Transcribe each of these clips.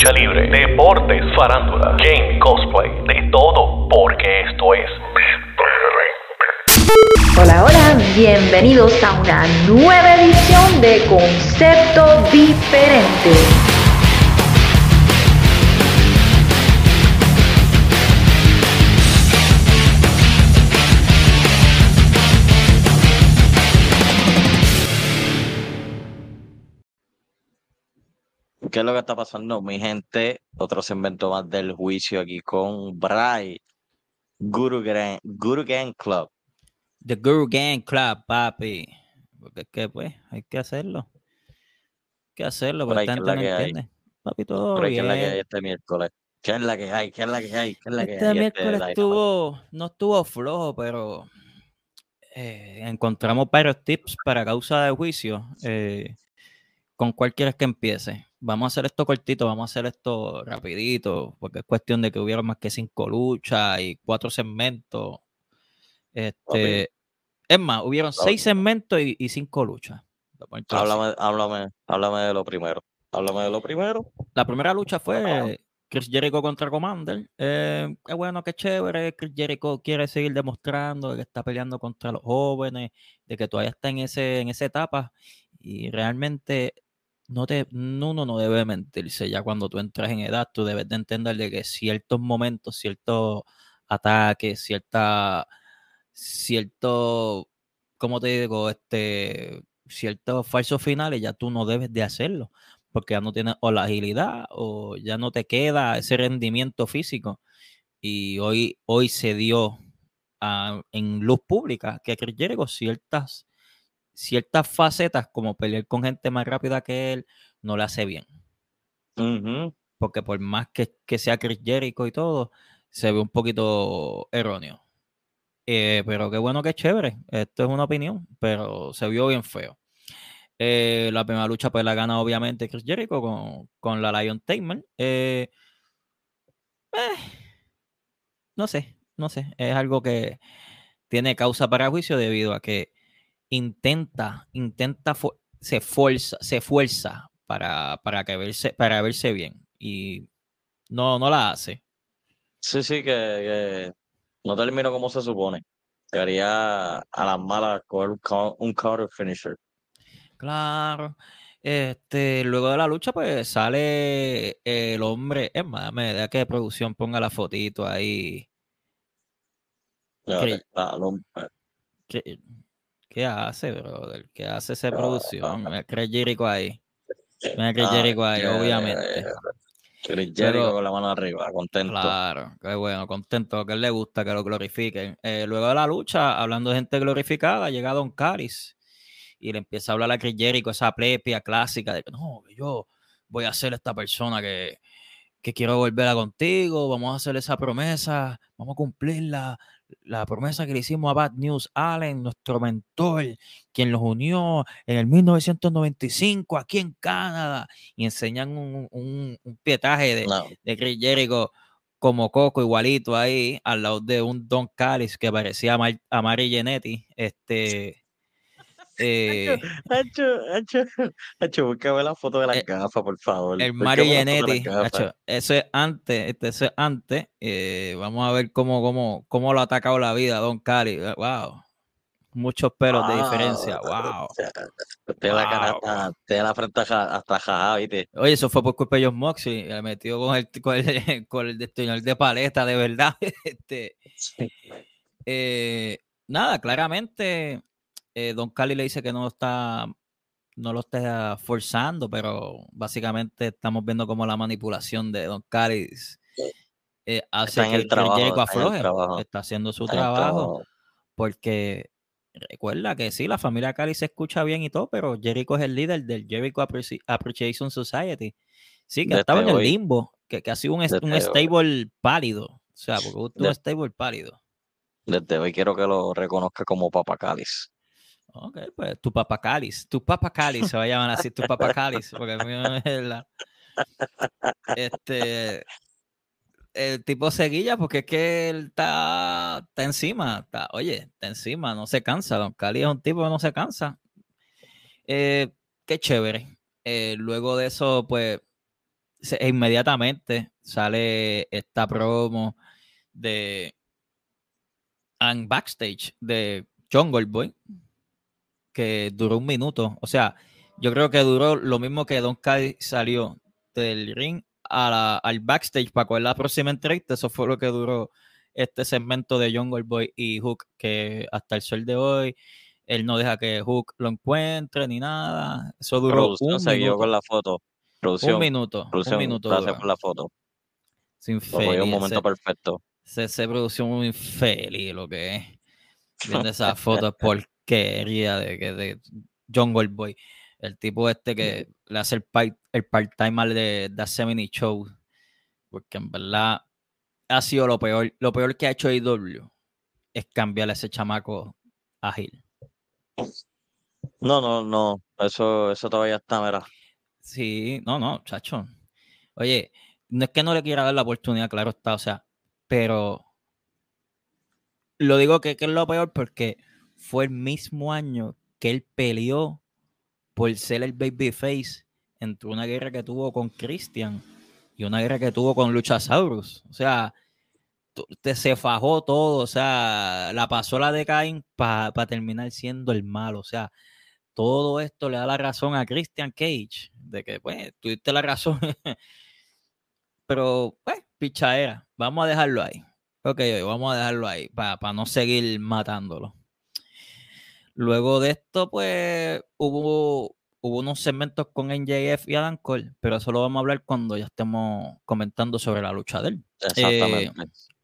lucha libre, deportes, farándula, game, cosplay, de todo, porque esto es Hola, hola, bienvenidos a una nueva edición de Concepto Diferente. ¿Qué es lo que está pasando, mi gente? Otro segmento más del juicio aquí con Bray, Guru Gang, Guru Gang Club. The Guru Gang Club, papi. Porque es que, pues, hay que hacerlo. Hay que hacerlo, Por porque ahí, esta ¿qué es gente la no entiende. Papi, todo Pero ¿qué es la que hay bien. este miércoles? ¿Qué es la que hay? ¿Qué es la que hay? ¿Qué es la que Este hay? miércoles estuvo, no estuvo flojo, pero eh, encontramos varios tips para causa de juicio. eh, ¿Con cuál quieres que empiece? Vamos a hacer esto cortito, vamos a hacer esto rapidito, porque es cuestión de que hubiera más que cinco luchas y cuatro segmentos. Este, es más, hubieron seis segmentos y, y cinco luchas. Háblame, háblame, háblame de lo primero. Háblame de lo primero. La primera lucha fue Chris Jericho contra Commander. Eh, qué bueno, qué chévere. Chris Jericho quiere seguir demostrando que está peleando contra los jóvenes, de que todavía está en, ese, en esa etapa. Y realmente no te, no, uno no debe mentirse. Ya cuando tú entras en edad, tú debes de entender de que ciertos momentos, ciertos ataques, cierta, cierto, ¿cómo te digo? Este, ciertos falsos finales, ya tú no debes de hacerlo porque ya no tienes o la agilidad o ya no te queda ese rendimiento físico. Y hoy, hoy se dio ah, en luz pública que Chris ciertas, ciertas facetas como pelear con gente más rápida que él no le hace bien. Porque por más que, que sea Chris Jericho y todo, se ve un poquito erróneo. Eh, pero qué bueno que chévere. Esto es una opinión, pero se vio bien feo. Eh, la primera lucha pues la gana obviamente Chris Jericho con, con la Lion Tamer. Eh, eh, no sé, no sé. Es algo que tiene causa para juicio debido a que intenta, intenta, se fuerza, se fuerza para, para, que verse, para verse bien. Y no, no la hace. Sí, sí, que, que no terminó como se supone. Debería a las malas coger un, un counter finisher. Claro. Este, luego de la lucha, pues sale el hombre. Es más, me da que producción ponga la fotito ahí. Ah, eh, ¿Qué, hace, brother? ¿Qué hace esa Ah, producción? Mira, Chris Jericho ahí. Mira Chris ah, Jericho ahí, obviamente. Chris Jericho con la mano arriba, contento. Claro, qué bueno, contento, que él le gusta que lo glorifiquen. Eh, luego de la lucha, hablando de gente glorificada, llega Don Caris y le empieza a hablar a Chris Jericho, esa plepia clásica de que no, yo voy a ser esta persona que, que quiero volver a contigo, vamos a hacer esa promesa, vamos a cumplir la, promesa que le hicimos a Bad News Allen, nuestro mentor, quien los unió en el 1995 aquí en Canadá, y enseñan un, un- un pietaje de, No, de Chris Jericho como Coco igualito ahí, al lado de un Don Callis que parecía a, Mar- a Mari Genetti. Este, eh, Hacho, hacho, hacho, búscame la foto de las Eh, gafas, por favor. el Mario la foto de las Genetti, gafas. acho, eso es antes, este, eso es antes. eh, vamos a ver cómo, cómo, cómo lo ha atacado la vida Don Cali. Wow. Muchos pelos de diferencia. Wow. Tiene la cara tiene la frente hasta, jajá, ¿viste? Oye, eso fue por culpa de John Moxley. Le metió con el, con el, con el destornillador de paleta, de verdad. Este, eh, nada, claramente eh, Don Cali le dice que no está, no lo está forzando, pero básicamente estamos viendo como la manipulación de Don Cali eh, hace que el trabajo, Jericho está afloje. haciendo su Está trabajo, trabajo. porque recuerda que sí, la familia Cali se escucha bien y todo, pero Jericho es el líder del Jericho Appreci- Appreciation Society. Sí, que Desde estaba en el limbo, que, que ha sido un, un hoy. stable pálido. O sea, porque un stable pálido. Desde hoy quiero que lo reconozca como Papacalis. Ok, pues tu papacalis, tu papacalis se va a llamar así, tu papacalis, porque el mío es la. Este. El tipo seguilla porque es que él está, está encima. Está, oye, está encima, no se cansa. Don Cali es un tipo que no se cansa. Eh, qué chévere. Eh, luego de eso, pues, inmediatamente sale esta promo de and backstage de Jungle Boy que duró un minuto. O sea, yo creo que duró lo mismo que Don Kai salió del ring a la- al backstage para coger la próxima entrevista. Eso fue lo que duró este segmento de Jungle Boy y Hook, que hasta el sol de hoy él no deja que Hook lo encuentre ni nada. Eso duró Producción un minuto. con la foto. Producción, Un minuto. producción, un minuto. gracias por la foto. Sin cogió un momento perfecto. se, se produció muy infeliz lo que es. Viendo esas fotos porquería de, que de Jungle Boy. El tipo este que le hace el, pai- el part-time al de The 70 Show. Porque en verdad ha sido lo peor. Lo peor que ha hecho AEW es cambiarle a ese chamaco a Gil. No, no, no. Eso, eso todavía está, mira. Sí, no, no, chacho. Oye, no es que no le quiera dar la oportunidad, claro está, o sea, pero lo digo que, que es lo peor porque fue el mismo año que él peleó por ser el babyface entre una guerra que tuvo con Christian y una guerra que tuvo con Luchasaurus. O sea, se fajó todo, o sea, la pasó la de Cain para terminar siendo el malo, o sea, todo esto le da la razón a Christian Cage, de que, pues, tuviste la razón. Pero, pues, pichadera. Vamos a dejarlo ahí. Ok, vamos a dejarlo ahí para no seguir matándolo. Luego de esto, pues, hubo, hubo unos segmentos con NJF y Adam Cole, pero eso lo vamos a hablar cuando ya estemos comentando sobre la lucha de él. Exactamente.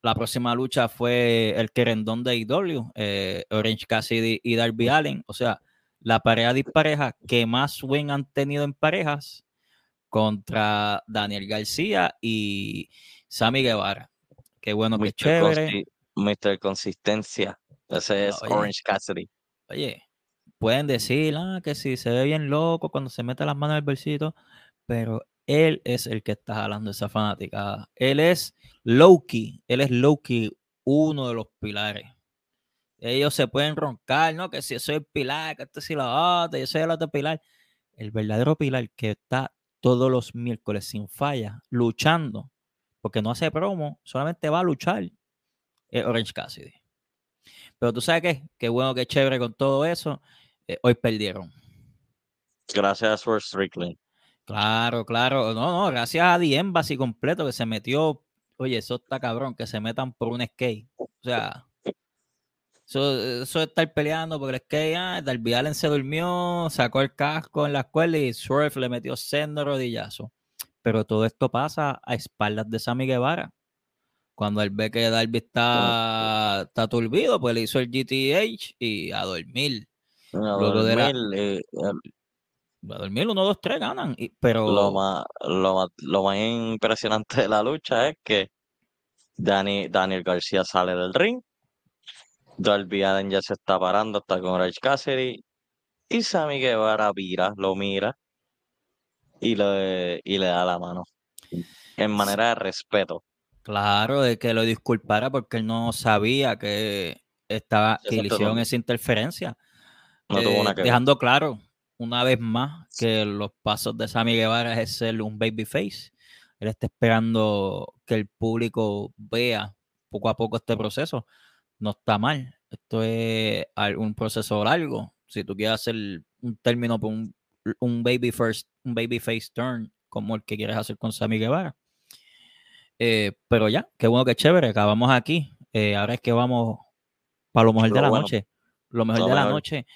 La próxima lucha fue el querendón de IW, eh, Orange Cassidy y Darby Allen. O sea, la pareja dispareja que más win han tenido en parejas contra Daniel García y Sammy Guevara. Qué bueno, qué Mr. chévere. Consi- Mr. Consistencia. Ese es. Orange Cassidy. Oye, pueden decir ah, que si se ve bien loco cuando se mete las manos en el bolsito, pero él es el que está jalando esa fanática. Él es Loki, él es Loki, uno de los pilares. Ellos se pueden roncar, ¿no? Que si yo soy el pilar, que este sí lo otro, yo soy el otro pilar. El verdadero pilar que está todos los miércoles sin falla, luchando, porque no hace promo, solamente va a luchar, es Orange Cassidy. Pero tú sabes qué, qué bueno, qué chévere con todo eso. eh, hoy perdieron. Gracias por Strickland. Claro, claro. No, no, gracias a The Embassy completo que se metió. Oye, eso está cabrón, que se metan por un skate. O sea, eso, eso de estar peleando porque el skate, ah, Darby Allin se durmió, sacó el casco en la escuela y Swerve le metió sendo rodillazo. Pero todo esto pasa a espaldas de Sammy Guevara. Cuando él ve que Darby está, está turbido, pues le hizo el GTH y a dormir. Luego de la- Dormir, eh, eh, A dormir, uno, dos, tres ganan. y- pero lo, más, lo, más, lo más impresionante de la lucha es que Dani, Daniel García sale del ring. Darby Allin ya se está parando, está con Orange Cassidy. Y Sammy Guevara vira, lo mira y le, y le da la mano. En manera de respeto. Claro, de que lo disculpara porque él no sabía que estaba que le hicieron esa interferencia. No Eh, tuvo que ver. dejando claro una vez más que los pasos de Sammy Guevara es ser un babyface. Él está esperando que el público vea poco a poco este proceso. No está mal. Esto es un proceso largo. Si tú quieres hacer un término por un, un baby first, un babyface turn, como el que quieres hacer con Sammy Guevara. Eh, pero ya, qué bueno, qué chévere. Acabamos aquí. Eh, ahora es que vamos para lo mejor de Lo la bueno. noche. Lo mejor Lo de la noche.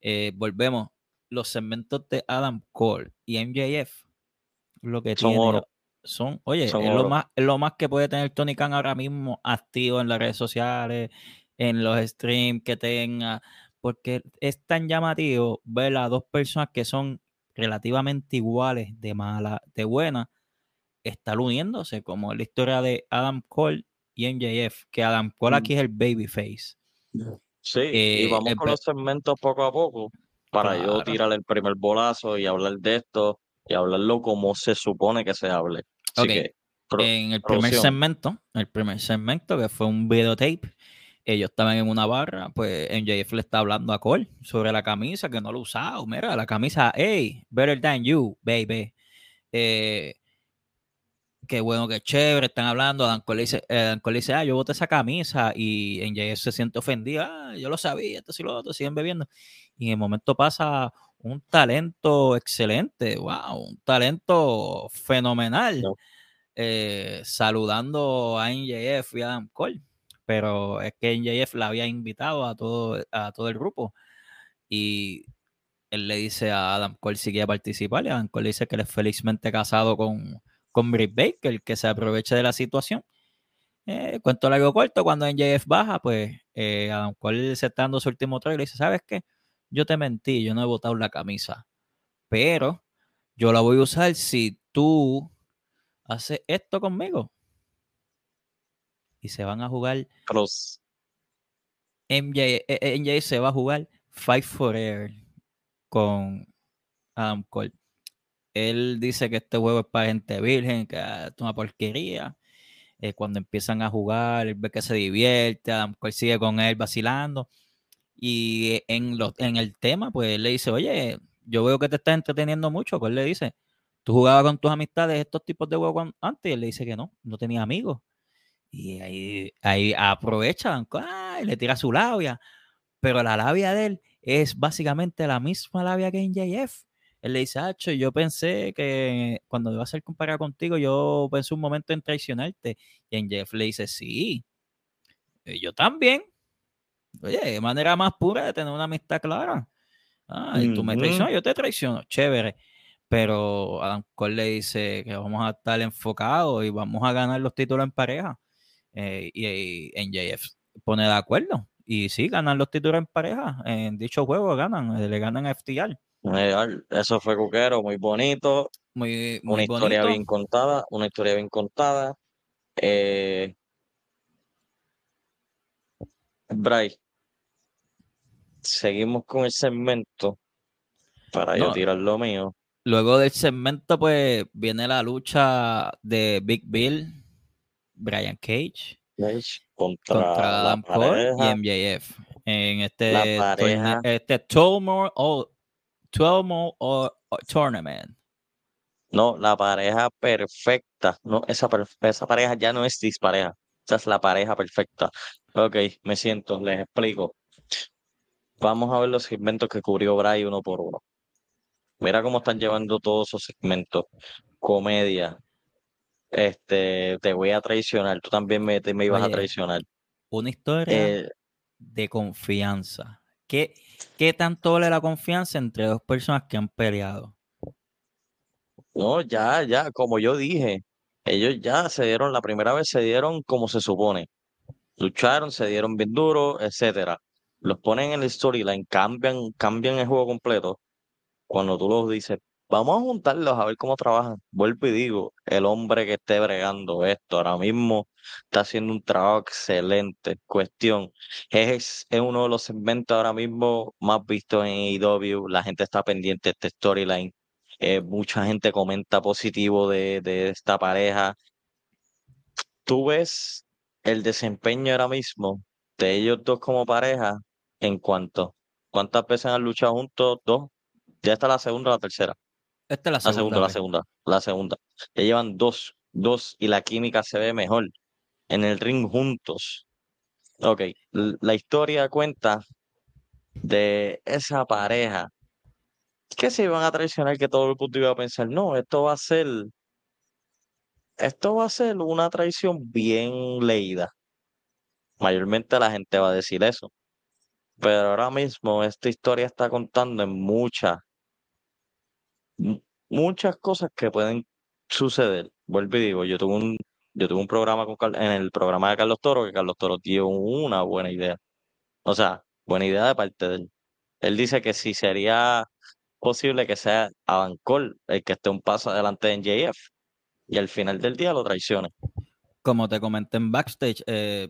Eh, volvemos. Los segmentos de Adam Cole y MJF. Lo que Son tiene- oro. Son, oye, Son es lo, oro. más, es lo más que puede tener Tony Khan ahora mismo activo en las redes sociales, en los streams que tenga, porque es tan llamativo ver a dos personas que son relativamente iguales, de mala, de buena, estar uniéndose, como la historia de Adam Cole y MJF, que Adam Cole Mm. aquí es el babyface. Sí, Eh, y vamos el con los segmentos poco a poco para yo tirar el primer bolazo y hablar de esto y hablarlo como se supone que se hable. Así Ok. que, pro- en el primer producción. segmento, el primer segmento que fue un videotape, ellos estaban en una barra, pues MJF le está hablando a Cole sobre la camisa que no lo ha usado. Mira, la camisa, hey, better than you, baby. Eh, qué bueno, qué chévere, están hablando. Adam Cole dice, eh, Adam Cole dice, ah, yo boté esa camisa y NJF se siente ofendido. Ah, yo lo sabía, esto sí lo otro, siguen bebiendo. Y en el momento pasa un talento excelente, wow, un talento fenomenal, No. eh, saludando a NJF y a Adam Cole. Pero es que NJF la había invitado a todo, a todo el grupo. Y él le dice a Adam Cole si quiere participar. Y Adam Cole dice que él es felizmente casado con, con Britt Baker, que se aproveche de la situación. Eh, cuento largo corto, cuando NJF baja, pues eh, Adam Cole se está dando su último trago y le dice, ¿sabes qué? Yo te mentí, yo no he botado la camisa, pero yo la voy a usar si tú haces esto conmigo. Y se van a jugar, Pero s- MJ, eh, eh, MJ se va a jugar Fight Forever con Adam Cole. Él dice que este juego es para gente virgen, que ah, es una porquería. Eh, cuando empiezan a jugar, él ve que se divierte, Adam Cole sigue con él vacilando. Y eh, en, el tema, pues él le dice, oye, yo veo que te estás entreteniendo mucho. Pues él le dice, ¿tú jugabas con tus amistades estos tipos de juegos antes? Y él le dice que no, no tenía amigos. Y ahí, ahí aprovecha, Cole, ah, y le tira su labia. Pero la labia de él es básicamente la misma labia que en JF. Él le dice, Hacho, yo pensé que cuando iba a ser comparado contigo, yo pensé un momento en traicionarte. Y en Jeff le dice, sí, yo también. Oye, de manera más pura de tener una amistad clara. Ah, y tú me traicionas, yo te traiciono, chévere. Pero Adam Cole le dice que vamos a estar enfocados y vamos a ganar los títulos en pareja. Eh, y, y NJF pone de acuerdo. Y sí, ganan los títulos en pareja. En dicho juego ganan, le ganan a FTR. Eso fue cuquero, muy bonito, Muy, una muy historia bonito. bien contada, una historia bien contada. Eh, Bray, seguimos con el segmento para yo tirar lo mío. Luego del segmento, pues viene la lucha de Big Bill, Brian Cage. Contra, contra Adam Cole y. MJF en este, La torne- pareja. este 12 more, All- 12 more All- All Tournament. No, la pareja perfecta. No, esa, esa pareja ya no es dispareja. Esa es la pareja perfecta. Ok, me siento, les explico. Vamos a ver los segmentos que cubrió Bray uno por uno. Mira cómo están llevando todos esos segmentos. Comedia. Este, te voy a traicionar. Tú también me, te- me ibas a traicionar. Una historia Eh, de confianza. ¿Qué, ¿Qué tanto vale la confianza entre dos personas que han peleado? no, ya, ya, como yo dije, ellos ya se dieron, la primera vez se dieron como se supone. Lucharon, se dieron bien duro, etcétera. Los ponen en el storyline, cambian, cambian el juego completo. Cuando tú los dices, vamos a juntarlos a ver cómo trabajan. Vuelvo y digo, el hombre que esté bregando esto ahora mismo está haciendo un trabajo excelente. Cuestión, es, es uno de los segmentos ahora mismo más vistos en AEW. La gente está pendiente de este storyline. Eh, mucha gente comenta positivo de, de esta pareja. Tú ves el desempeño ahora mismo de ellos dos como pareja en cuanto, ¿cuántas veces han luchado juntos? Dos. Ya está la segunda o la tercera. Esta es la La segunda, la segunda, la segunda. Ya llevan dos, dos y la química se ve mejor en el ring juntos. Ok, la historia cuenta de esa pareja que se iban a traicionar, que todo el mundo iba a pensar, no, esto va a ser, esto va a ser una traición bien leída. Mayormente la gente va a decir eso. Pero ahora mismo esta historia está contando en muchas, mu- muchas cosas que pueden suceder. Vuelvo y digo, yo tuve un, yo tuve un programa con en el programa de Carlos Toro, que Carlos Toro dio una buena idea. O sea, buena idea de parte de él. Él dice que si sería posible que sea Adam Cole el que esté un paso adelante de NJF y al final del día lo traicione. Como te comenté en backstage, eh,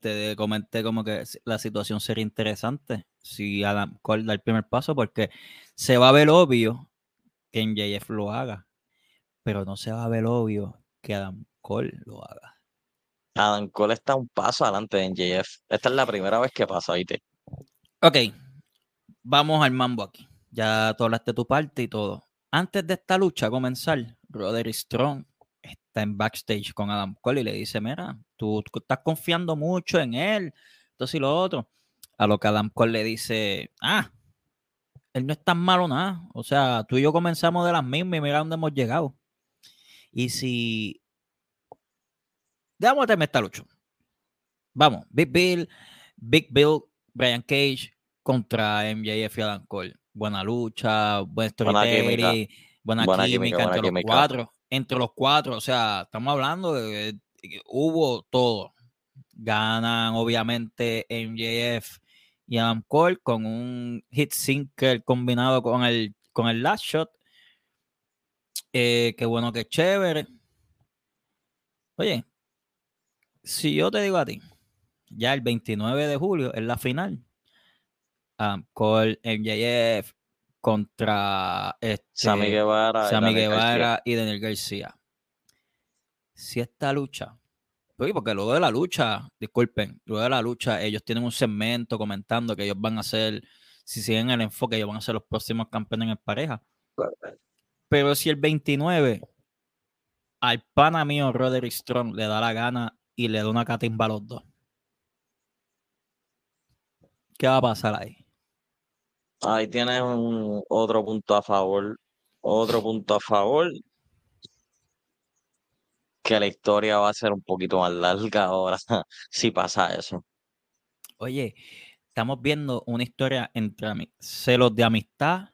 te comenté como que la situación sería interesante si Adam Cole da el primer paso, porque se va a ver obvio que NJF lo haga, pero no se va a ver obvio que Adam Cole lo haga. Adam Cole está un paso adelante de NJF. Esta es la primera vez que pasa, ¿viste? Ok, vamos al mambo aquí. Ya tú hablaste tu parte y todo. Antes de esta lucha comenzar, Roderick Strong está en backstage con Adam Cole y le dice, mira, tú, tú estás confiando mucho en él, entonces y lo otro. A lo que Adam Cole le dice, ah, él no es tan malo nada. O sea, tú y yo comenzamos de las mismas y mira dónde hemos llegado. Y si... Déjame meterme esta lucha. Vamos, Big Bill, Big Bill, Brian Cage contra MJF y Adam Cole. Buena lucha, buen storytelling, buena, Buena química, buena entre química. los cuatro. Entre los cuatro, o sea, estamos hablando de hubo todo. Ganan, obviamente, MJF y Adam Cole con un hit sinker combinado con el, con el last shot. Eh, qué bueno, qué chévere. Oye, si yo te digo a ti, ya el 29 de julio es la final. Adam Cole, MJF contra este, Sammy Guevara. y Sammy Daniel García. Guevara y Daniel García. Si esta lucha, porque luego de la lucha, disculpen, luego de la lucha, ellos tienen un segmento comentando que ellos van a ser, si siguen el enfoque, ellos van a ser los próximos campeones en pareja. Pero si el 29 al pana mío Roderick Strong le da la gana y le da una catimba a los dos, ¿qué va a pasar ahí? Ahí tienes un, otro punto a favor. Otro punto a favor. Que la historia va a ser un poquito más larga ahora si pasa eso. Oye, estamos viendo una historia entre celos de amistad,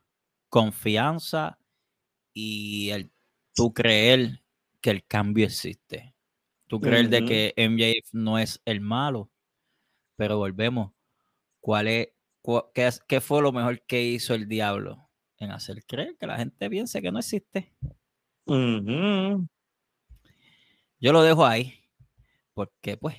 confianza y el tú creer que el cambio existe. Tú creer de que MJF no es el malo. Pero volvemos. ¿Cuál es, cua- qué, es- qué fue lo mejor que hizo el diablo? En hacer creer que la gente piense que no existe. Ujú. Yo lo dejo ahí. Porque, pues.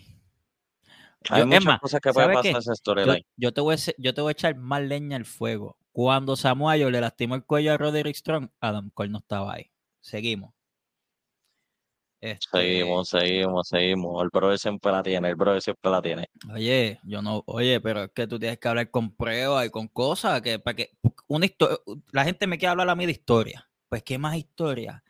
Hay yo- muchas cosas que pueden ¿sabe pasar esa Yo, yo te voy a, yo te voy a echar más leña al fuego. Cuando Samuel le lastimó el cuello a Roderick Strong, Adam Cole no estaba ahí. Seguimos. Este, Seguimos, seguimos, seguimos. El brother siempre la tiene, el brother siempre la tiene. Oye, yo no, oye, pero es que tú tienes que hablar con pruebas y con cosas que para que una historia, la gente me quiere hablar a mí de historia. Pues qué más historia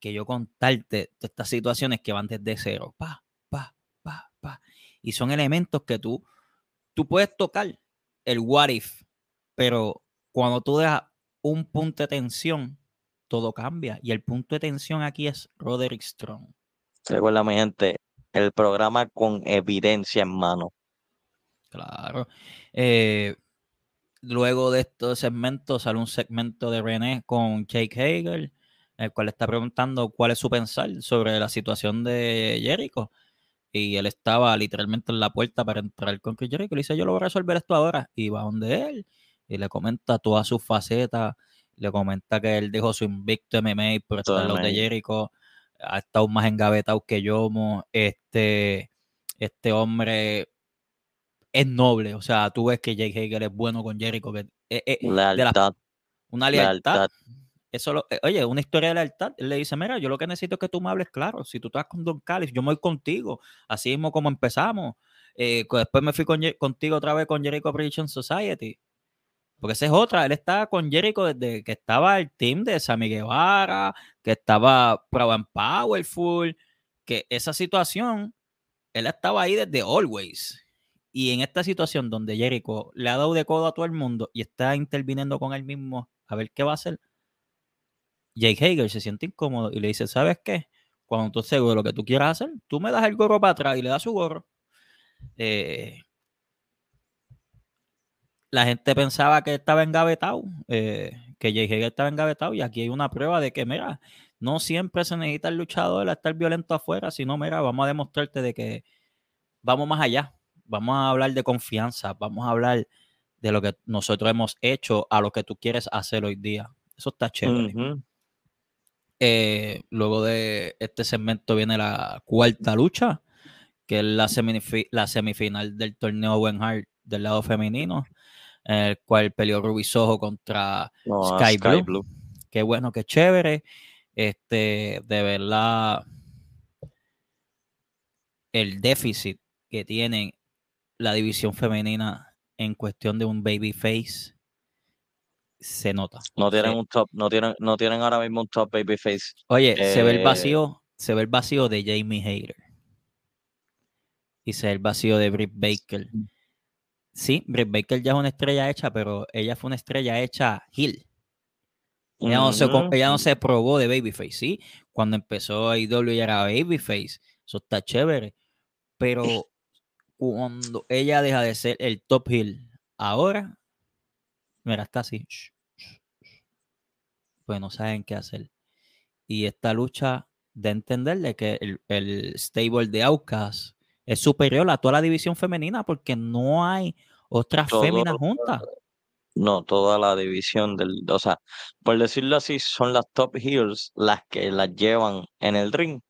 que yo contarte de estas situaciones que van desde cero, pa, pa, pa, pa. Y son elementos que tú, tú puedes tocar el what if, pero cuando tú dejas un punto de tensión, todo cambia. Y el punto de tensión aquí es Roderick Strong. Recuerda, mi gente, el programa con evidencia en mano. Claro. Eh, luego de estos segmentos sale un segmento de René con Jake El cual le está preguntando cuál es su pensar sobre la situación de Jericho. Y él estaba literalmente en la puerta para entrar con Chris Jericho. Le dice, yo lo voy a resolver esto ahora. Y va donde él y le comenta todas sus facetas. Le comenta que él dejó su invicto MMA por estar en los de. Jericho. Ha estado más engavetado que yo. Este, este hombre es noble. O sea, tú ves que Jake Hager es bueno con Jericho. Que, de la- Lealtad, una lealtad. lealtad. Eso lo- eh, oye, una historia de lealtad. Él le dice, mira, yo lo que necesito es que tú me hables claro. Si tú estás con Don Callis, yo me voy contigo. Así mismo como empezamos. Eh, después me fui con contigo otra vez con Jericho Prediction Society. Porque esa es otra. Él estaba con Jericho desde que estaba el team de Sammy Guevara, que estaba Proud and Powerful, que esa situación, él estaba ahí desde always. Y en esta situación donde Jericho le ha dado de codo a todo el mundo y está interviniendo con él mismo a ver qué va a hacer, Jake Hager se siente incómodo y le dice, ¿sabes qué? Cuando tú estés seguro de lo que tú quieras hacer, tú me das el gorro para atrás y le das su gorro. Eh, la gente pensaba que estaba engavetado, eh, que Jake Hager estaba engavetado y aquí hay una prueba de que, mira, no siempre se necesita el luchador a estar violento afuera, sino, mira, vamos a demostrarte de que vamos más allá, vamos a hablar de confianza, vamos a hablar de lo que nosotros hemos hecho a lo que tú quieres hacer hoy día. Eso está chévere. Eh, luego de este segmento viene la cuarta lucha, que es la, semifi- la semifinal del torneo Owen Hart del lado femenino, en el cual peleó Ruby Soho contra No, Sky, Sky Blue. Blue. Qué bueno, qué chévere. Este, de verdad, el déficit que tiene la división femenina en cuestión de un babyface se nota. No tienen un top, no tienen, no tienen ahora mismo un top babyface. Oye, se ve el Eh, vacío se ve el vacío de Jamie Hayter. Y se ve el vacío de Britt Baker. Sí, Britt Baker ya es una estrella hecha, pero ella fue una estrella hecha heel. Ella no, se, ella no se probó de Babyface, ¿sí? Cuando empezó AEW ya era Babyface. Eso está chévere. Pero cuando ella deja de ser el top heel ahora, mira, está así. Pues no saben qué hacer. Y esta lucha de entenderle que el, el stable de Outcast es superior a toda la división femenina porque no hay otras Todo- féminas juntas. No, toda la división del, o sea, por decirlo así, son las top heels las que las llevan en el ring.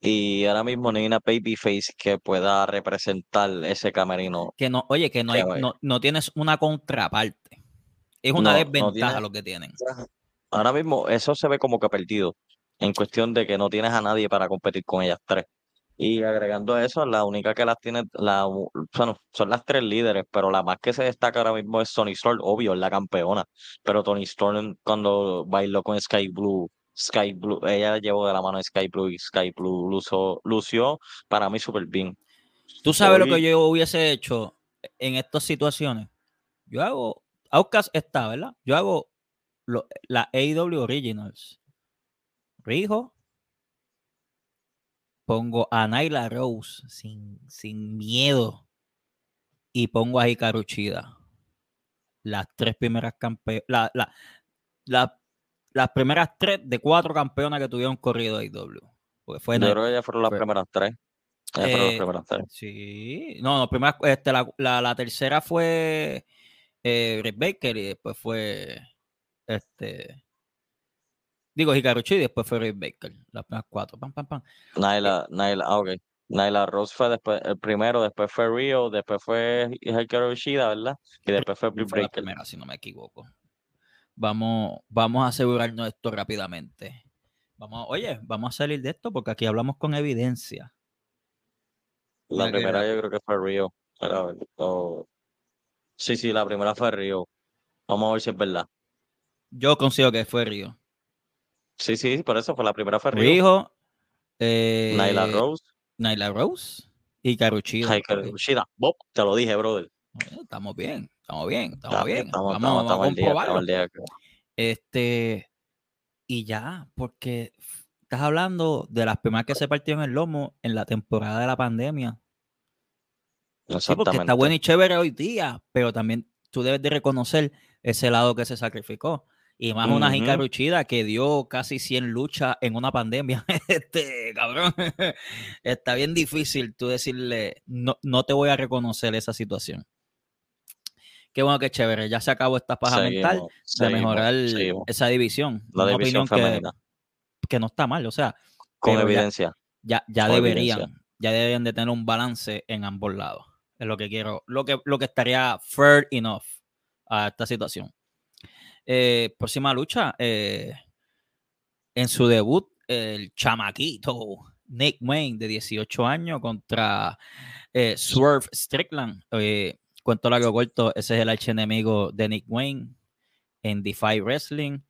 Y ahora mismo no hay una babyface que pueda representar ese camerino. Que no, oye, que no, hay, no, no tienes una contraparte. Es una No, no desventaja tiene- lo que tienen. Ahora mismo eso se ve como que perdido, en cuestión de que no tienes a nadie para competir con ellas tres. Y agregando a eso, la única que las tiene, la, bueno, son las tres líderes, pero la más que se destaca ahora mismo es Tony Storm, obvio, es la campeona. Pero Tony Storm cuando bailó con Sky Blue, Sky Blue, ella llevó de la mano a Sky Blue y Sky Blue lució, lució para mí súper bien. Tú sabes lo que yo hubiese hecho en estas situaciones. Yo hago, Outcast está, ¿verdad? Yo hago lo- la AEW Originals. Rijo. Pongo a Nyla Rose sin, sin miedo. Y pongo a Hikaru Shida. Las tres primeras campeonas. La, la- la- las primeras tres de cuatro campeonas que tuvieron corrido AEW. Porque fue Yo creo que ellas fueron las primeras tres. Ellas fueron las Eh, primeras tres. Sí, no, no, primera, este, la, la- la tercera fue eh, Britt Baker y después fue este digo Hikaru Shida y después fue Britt Baker, las primeras cuatro, pam, pam, pam. Naila, Naila, ah, ok. Naila Rose fue después, el primero, después fue Rio, después fue Hikaru Shida, ¿verdad? Y después fue la Baker. primera, si no me equivoco. Vamos, vamos a asegurarnos esto rápidamente. Vamos, oye, vamos a salir de esto porque aquí hablamos con evidencia. La primera yo creo que fue Rio. Oh. Sí, sí, la primera fue Rio. Vamos a ver si es verdad. Yo considero que fue Río. Sí, sí, por eso fue la primera fue Rio. Rijo, eh, Naila Rose, Nyla Rose y. Hikaru Ok. Shida. Bob, te lo dije, brother. Estamos bien, estamos bien, estamos bien. Estamos, vamos, estamos, estamos a día, estamos. Este, y ya, porque estás hablando de las primeras que se partieron el lomo en la temporada de la pandemia. Sí, porque está bueno y chévere hoy día, pero también tú debes de reconocer ese lado que se sacrificó. Y más una. Hikaru Shida que dio casi 100 luchas en una pandemia. Este, cabrón, está bien difícil tú decirle, no, no te voy a reconocer esa situación. Qué bueno que chévere, ya se acabó esta paja mental de seguimos, mejorar seguimos. esa división. La Una división opinión que, que no está mal, o sea, Con ya- evidencia. ya, ya deberían, evidencia. ya deberían de tener un balance en ambos lados. Es lo que quiero, lo que, lo que estaría fair enough a esta situación. Eh, próxima lucha, eh, en su debut, el chamaquito Nick Wayne de 18 años contra eh, Swerve Strickland. Eh, cuento largo corto, ese es el archienemigo de Nick Wayne en Defy Wrestling.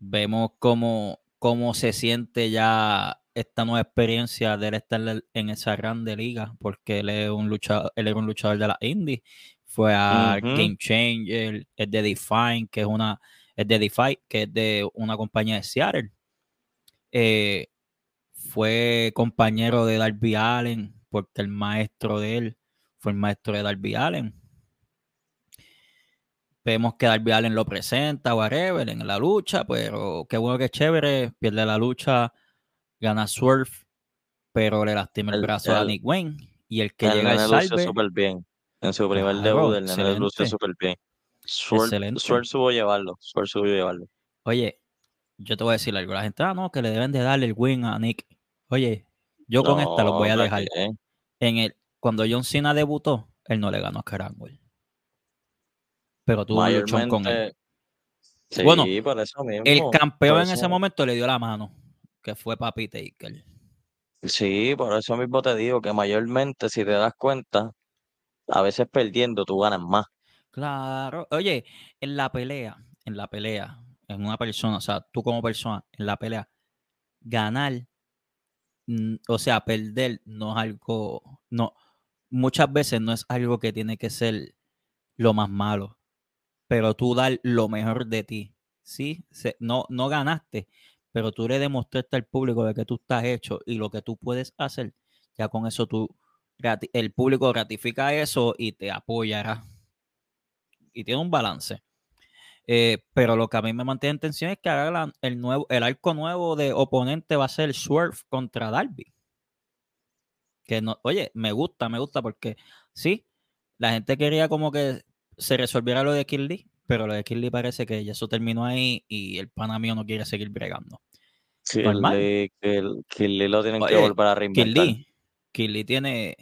Vemos cómo, cómo se siente ya esta nueva experiencia de él estar en esa grande liga, porque él, es un luchador, él era un luchador de la indie, fue a Ujú. Game Changer, es de Define, que es una, es de Defy, que es de una compañía de Seattle. Eh, fue compañero de Darby Allen, porque el maestro de él fue el maestro de Darby Allen. Vemos que Darby Allen lo presenta, whatever, en la lucha, pero qué bueno que chévere, pierde la lucha, gana Swerve, pero le lastima el, El- brazo a Nick Wayne. Y el que El llega al salve, súper bien. En su primer debut, el nene lució súper bien. Swerve, supo llevarlo. Swerve supo llevarlo. oye, yo te voy a decir algo, la gente, ah, no, que le deben de darle el win a Nick. Oye, yo con esta los voy a ¿para dejar. En el, cuando John Cena debutó, él no le ganó a Carangle. Pero tuvo un luchón con él. Sí, Bueno, por eso mismo. El campeón por en ese momento le dio la mano, que fue Papi Taker. Sí, por eso mismo te digo que mayormente, si te das cuenta, a veces perdiendo tú ganas más. Claro. Oye, en la pelea, en la pelea, en una persona, o sea, tú como persona, en la pelea, ganar, mm, o sea, perder no es algo, no, muchas veces no es algo que tiene que ser lo más malo, pero tú dar lo mejor de ti, ¿sí? Se- no, no ganaste, pero tú le demostraste al público de que tú estás hecho y lo que tú puedes hacer, ya con eso tú, el público ratifica eso y te apoyará. Y tiene un balance. Eh, pero lo que a mí me mantiene en tensión es que ahora el, nuevo, el arco nuevo de oponente va a ser Swerve contra Darby. Que no, oye, me gusta, me gusta porque sí, la gente quería como que se resolviera lo de Kirby, pero lo de Kirby parece que ya eso terminó ahí y el pana mío no quiere seguir bregando. Normal. Kirli, Kirli- Kirli lo tienen que volver a reinventar. Kirby tiene,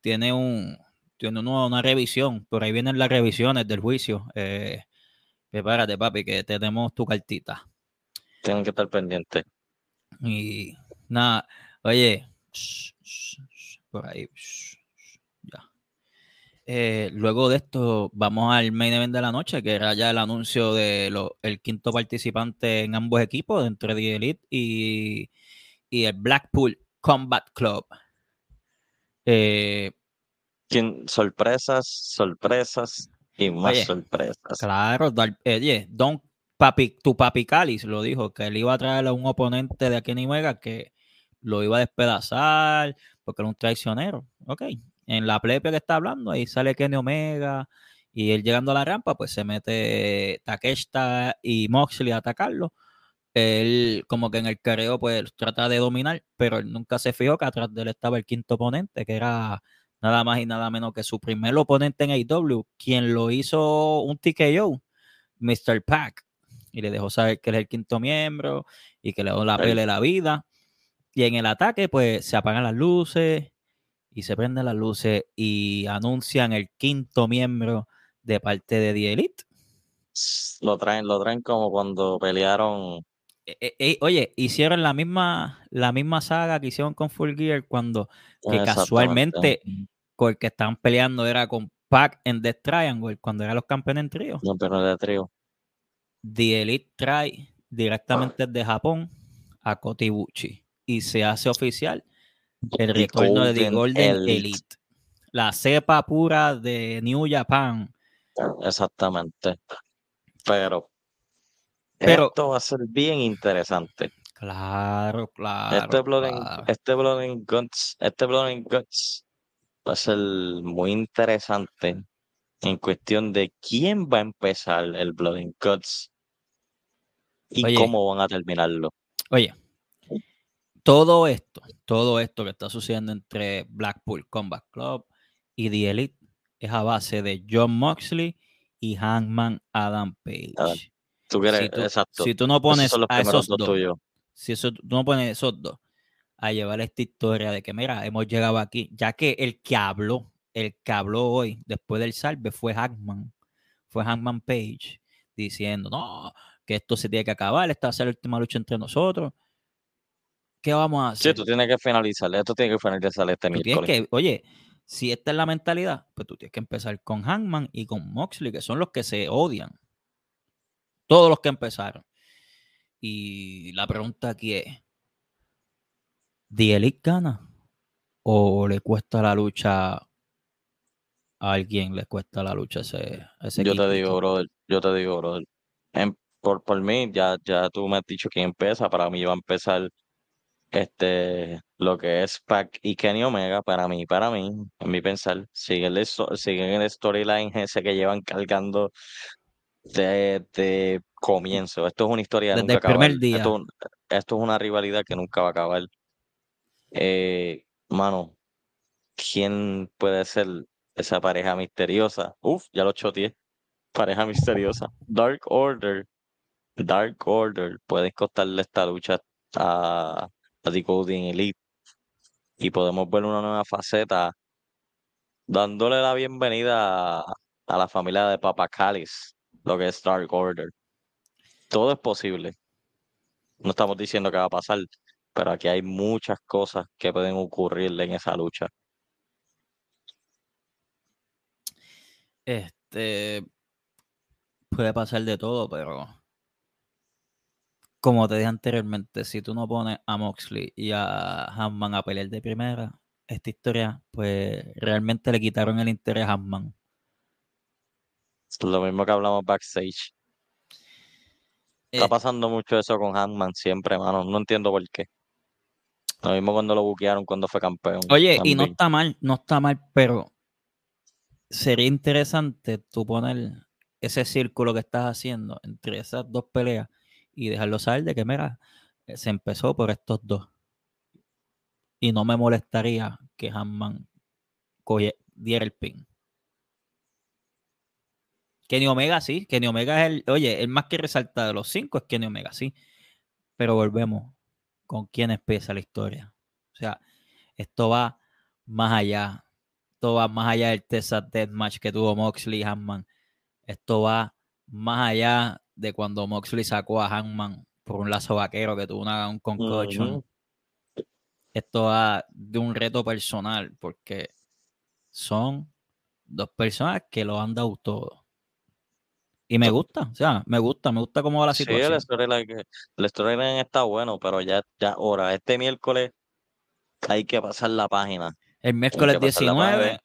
tiene un tiene uno- una revisión, por ahí vienen las revisiones del juicio. Eh, prepárate, papi, que tenemos tu cartita. Tienen que estar pendientes. Y nada, oye, shh, shh, shh, por ahí. Eh, luego de esto, vamos al main event de la noche, que era ya el anuncio de lo- el quinto participante en ambos equipos, entre The Elite y, y el Blackpool Combat Club. Eh, ¿Quién- Sorpresas, sorpresas y más Oye, sorpresas. Claro, eh, oye, Don Papi, tu papi Calis lo dijo, que él iba a traer a un oponente de aquí en Omega que lo iba a despedazar porque era un traicionero. Ok, en la plebe que está hablando, ahí sale Kenny Omega y él llegando a la rampa, pues se mete Takeshita y Moxley a atacarlo. Él como que en el careo pues trata de dominar, pero él nunca se fijó que atrás de él estaba el quinto oponente, que era nada más y nada menos que su primer oponente en AEW, quien lo hizo un TKO, Mr. Pack, y le dejó saber que él es el quinto miembro y que le dio la El- pelea de la vida. Y en el ataque, pues se apagan las luces y se prenden las luces y anuncian el quinto miembro de parte de The Elite. Lo traen, lo traen como cuando pelearon. Eh, eh, eh, oye, hicieron la misma, la misma saga que hicieron con Full Gear cuando que casualmente con el que estaban peleando era con Pac en Death Triangle, cuando eran los campeones en trío. Pero de trío. The Elite trae directamente desde Japón a Kotibuchi y se hace oficial el retorno de The Golden Elite. Elite. La cepa pura de New Japan. Exactamente. Pero, Pero- esto va a ser bien interesante. Claro, claro. este Blood and- claro. este Blood and Guts, este Blood and Guts va a ser muy interesante en cuestión de quién va a empezar el Blood and Guts y Oye. cómo van a terminarlo. Oye, todo esto, todo esto que está sucediendo entre Blackpool Combat Club y The Elite es a base de John Moxley y Hangman Adam Page. ¿Tú quieres? si, tú, Exacto. si tú no Esos pones los a esos dos dos, si eso, tú no pones esos dos a llevar esta historia de que, mira, hemos llegado aquí, ya que el que habló, el que habló hoy después del salve fue Hangman, fue Hangman Page, diciendo, no, que esto se tiene que acabar, esta va a ser la última lucha entre nosotros. ¿Qué vamos a Sí, hacer? tú tienes que finalizar. Esto tiene que finalizar este miércoles. que, oye, si esta es la mentalidad, pues tú tienes que empezar con Hangman y con Moxley, que son los que se odian. Todos los que empezaron. Y la pregunta aquí es: ¿The Elite gana? ¿O le cuesta la lucha a alguien? ¿Le cuesta la lucha a ese, a ese Yo te equipito? digo, brother, yo te digo, brother. En- por, por mí, ya, ya tú me has dicho quién empieza. Para mí va a empezar este, lo que es Pac y Kenny Omega. Para mí, para mí, en mi pensar, siguen el, siguen el storyline ese que llevan cargando desde comienzo. Esto es una historia de Desde nunca el primer acabar. día. Esto, es un- esto es una rivalidad que nunca va a acabar. Eh, mano, ¿quién puede ser esa pareja misteriosa? Uf, ya lo choteé. Pareja misteriosa. Dark Order. Dark Order. Pueden costarle esta lucha a, Golden Elite. Y podemos ver una nueva faceta dándole la bienvenida a, la familia de Papa Calis, lo que es Dark Order. Todo es posible. No estamos diciendo que va a pasar, pero aquí hay muchas cosas que pueden ocurrir en esa lucha. Este puede pasar de todo, pero como te dije anteriormente, si tú no pones a Moxley y a Hanman a pelear de primera, esta historia, pues realmente le quitaron el interés a Hanman. Lo mismo que hablamos backstage. Está Eh, pasando mucho eso con Hanman siempre, mano. No entiendo por qué. Lo mismo cuando lo buquearon cuando fue campeón. Oye, y no está mal, no está mal, pero sería interesante tú poner ese círculo que estás haciendo entre esas dos peleas y dejarlo saber de que, mira, eh, se empezó por estos dos. Y no me molestaría que Hanman diera el pin. Kenny Omega sí, Kenny Omega es el, oye, el más que resalta de los cinco es Kenny Omega, sí. Pero volvemos con quién empieza la historia. O sea, esto va más allá. Esto va más allá del Texas Deathmatch que tuvo Moxley y Hanman. Esto va más allá de cuando Moxley sacó a Hanman por un lazo vaquero que tuvo una, un concussion. Ujú. Esto va de un reto personal porque son dos personas que lo han dado todo. Y me gusta, o sea, me gusta, me gusta cómo va la Sí, situación. el storyline, el storyline está bueno, pero ya, ya ahora, este miércoles hay que pasar la página. El miércoles que pasar la 19, página.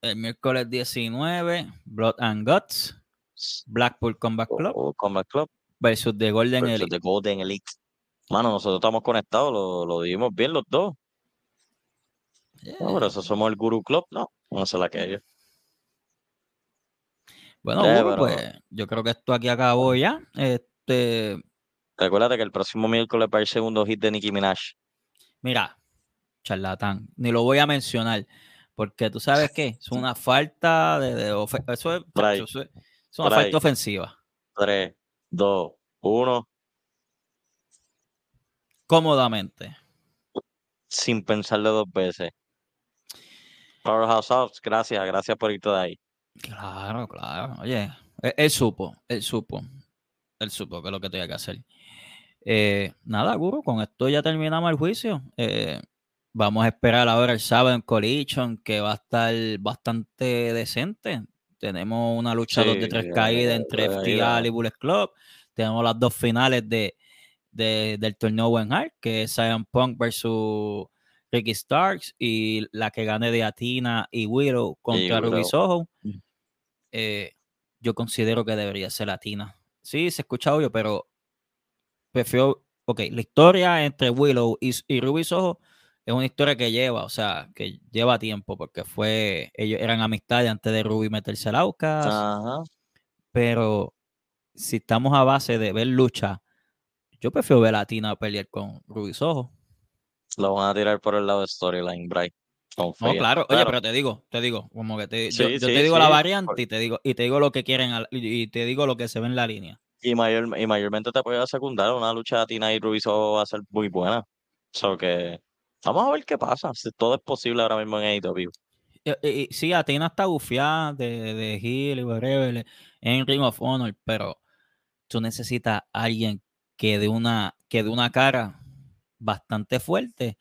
el miércoles 19, Blood and Guts, Blackpool Combat Club O Combat Club versus The Golden versus Elite. The Golden Elite. Mano, nosotros estamos conectados, lo, lo dimos bien los dos. No, pero eso somos el Guru Club, no, no sé la que ellos. Bueno, Eh, Guru, pero- pues yo creo que esto aquí acabó ya. Este, Recuérdate que el próximo miércoles va el segundo hit de Nicki Minaj. mira, charlatán, ni lo voy a mencionar, porque tú sabes qué, es una falta de, de eso es, eso es- es una falta ofensiva. 3, 2, 1, Cómodamente. sin pensarlo dos veces. Powerhouse House, gracias, gracias por irte de ahí. Claro, claro. Oye, él, él supo, él supo, él supo que es lo que tenía que hacer. Eh, nada, Guru, con esto ya terminamos el juicio. Eh, vamos a esperar ahora el sábado en Collision, que va a estar bastante decente. Tenemos una lucha dos de Sí, tres eh, caídas entre FTR y Bullet Club. Tenemos las dos finales de, de- del torneo Owen Hart, que es Zion Punk versus Ricky Starks, y la que gane de Atina y Willow contra Ruby. Soho. Mm. Eh, yo considero que debería ser Latina. Sí, se escucha obvio, pero prefiero. Ok, la historia entre Willow y, y Ruby Soho es una historia que lleva, o sea, que lleva tiempo, porque fue. Ellos eran amistades antes de Ruby meterse al Outcast. Ajá. Pero si estamos a base de ver lucha, yo prefiero ver a Latina pelear con Ruby Soho. Lo van a tirar por el lado de storyline, Bray. No, claro, oye, Pero- te digo, te digo, como que te, yo, Sí, yo sí, te digo la variante y te digo, y te digo lo que quieren y te digo lo que se ve en la línea. Y, mayor, y mayormente te puede secundar una lucha de Tina y Rubiso va a ser muy buena. So que vamos a ver qué pasa. Si todo es posible ahora mismo en AEW. Sí, Atina está bufiada de, de Hill y whatever en Ring of Honor, pero tú necesitas a alguien que de una, que de una cara bastante fuerte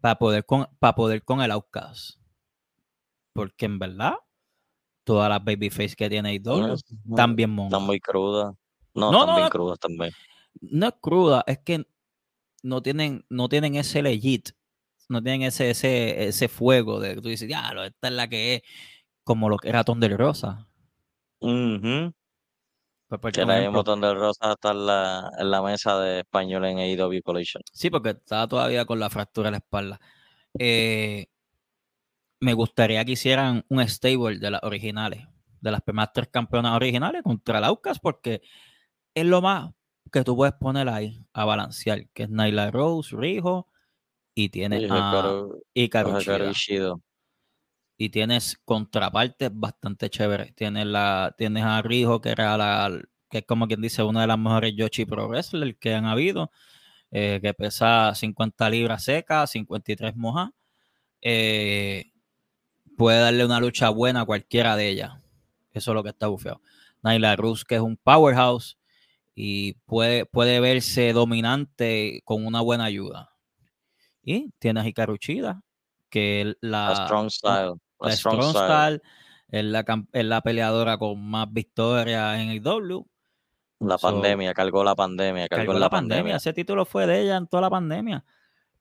para poder con, para poder con el Outcast. Porque en verdad, todas las babyface que tiene AEW están bien mongas. Están muy crudas. No, No, están no, bien no. crudas también. no es cruda, es que no tienen, no tienen ese legit, no tienen ese, ese, ese fuego de que tú dices, ya, esta es la que es, como lo que era Thunder Rosa. Ujú. Pues, Que la ejemplo. botón de rosa está en la, en la mesa de español en AEW Collision. Sí, porque estaba todavía con la fractura de la espalda. Eh, me gustaría que hicieran un stable de las originales, de las primeras tres campeonas originales contra el Outcast, porque es lo más que tú puedes poner ahí a balancear, que es Nyla Rose, Rijo, y tienes Y a Hikaru- Hikaru Hikaru Shida. Ishido. y tienes contrapartes bastante chéveres. Tienes la, tienes a Rijo, que era la, que es como quien dice, una de las mejores Yoshi Pro Wrestler que han habido, eh, que pesa 50 libras secas, 53 mojas. Eh, puede darle una lucha buena a cualquiera de ellas. Eso es lo que está bufeado. Nyla Rus, que es un powerhouse y puede, puede verse dominante con una buena ayuda. Y tienes a Hikaru Shida, que es la, La Strong Style. La, la Strong, Strong Style. Style, es la, es la peleadora con más victorias en el W. La So, pandemia, cargó la pandemia, cargó, cargó la pandemia. Ese título fue de ella en toda la pandemia.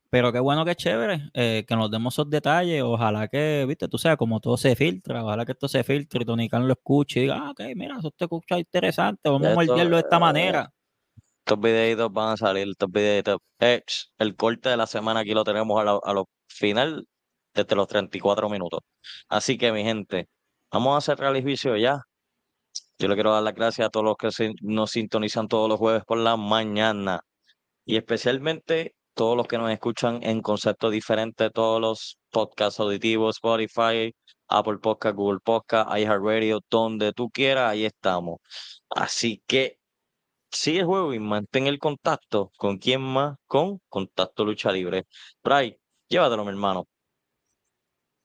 Pero qué bueno, qué chévere eh, que nos demos esos detalles. Ojalá que, viste, tú sabes, como todo se filtra, ojalá que esto se filtre y Tony Khan lo escuche y diga, ah, ok, mira, eso te escucha interesante, vamos a Esto, morderlo de esta eh, manera. Estos videitos van a salir, estos videitos. Eh, el corte de la semana aquí lo tenemos a lo, a lo final desde los 34 minutos. Así que, mi gente, vamos a cerrar el juicio ya. Yo le quiero dar las gracias a todos los que se- nos sintonizan todos los jueves por la mañana y especialmente todos los que nos escuchan en conceptos diferentes, todos los podcasts auditivos, Spotify, Apple Podcast, Google Podcast, iHeartRadio, donde tú quieras, ahí estamos. Así que sigue juego y mantén el contacto. ¿Con quién más? Con Contacto Lucha Libre. Bray, llévatelo, mi hermano.